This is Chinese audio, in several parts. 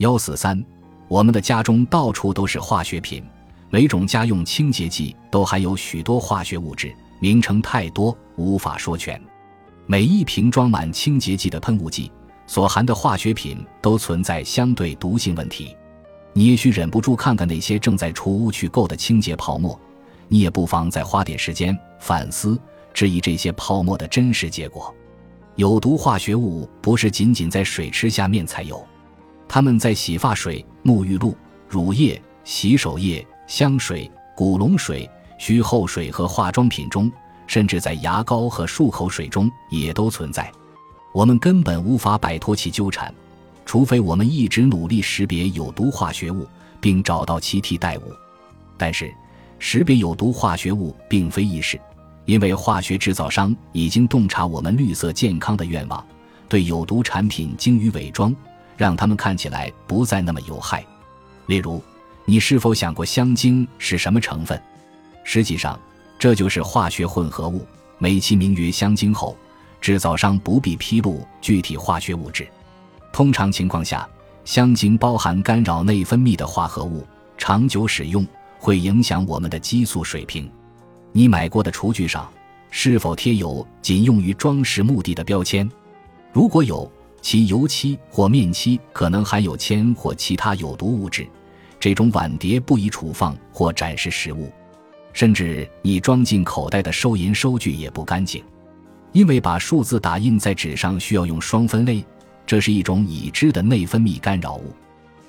幺四三，我们的家中到处都是化学品，每种家用清洁剂都含有许多化学物质，名称太多，无法说全。每一瓶装满清洁剂的喷雾剂所含的化学品都存在相对毒性问题。你也许忍不住看看那些正在除污去垢的清洁泡沫，你也不妨再花点时间反思、质疑这些泡沫的真实结果。有毒化学物不是仅仅在水池下面才有，它们在洗发水、沐浴露、乳液、洗手液、香水、古龙水、虚后水和化妆品中，甚至在牙膏和漱口水中也都存在。我们根本无法摆脱其纠缠。除非我们一直努力识别有毒化学物，并找到其替代物，但是识别有毒化学物并非易事，因为化学制造商已经洞察我们绿色健康的愿望，对有毒产品精于伪装，让它们看起来不再那么有害。例如，你是否想过香精是什么成分？实际上，这就是化学混合物，美其名曰香精后，制造商不必披露具体化学物质。通常情况下，香精包含干扰内分泌的化合物，长久使用会影响我们的激素水平。你买过的厨具上是否贴有仅用于装饰目的的标签？如果有，其油漆或面漆可能含有铅或其他有毒物质。这种碗碟不宜储放或展示食物，甚至你装进口袋的收银收据也不干净，因为把数字打印在纸上需要用双分类。这是一种已知的内分泌干扰物。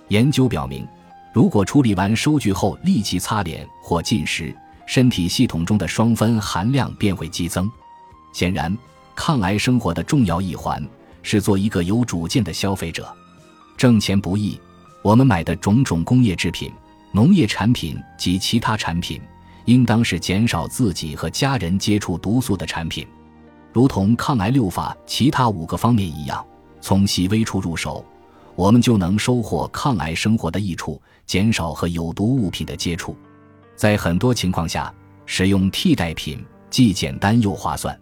研究表明，如果处理完收据后立即擦脸或进食，身体系统中的双酚含量便会激增。显然，抗癌生活的重要一环是做一个有主见的消费者。挣钱不易，我们买的种种工业制品、农业产品及其他产品，应当是减少自己和家人接触毒素的产品，如同抗癌六法其他五个方面一样。从细微处入手，我们就能收获抗癌生活的益处，减少和有毒物品的接触。在很多情况下，使用替代品既简单又划算。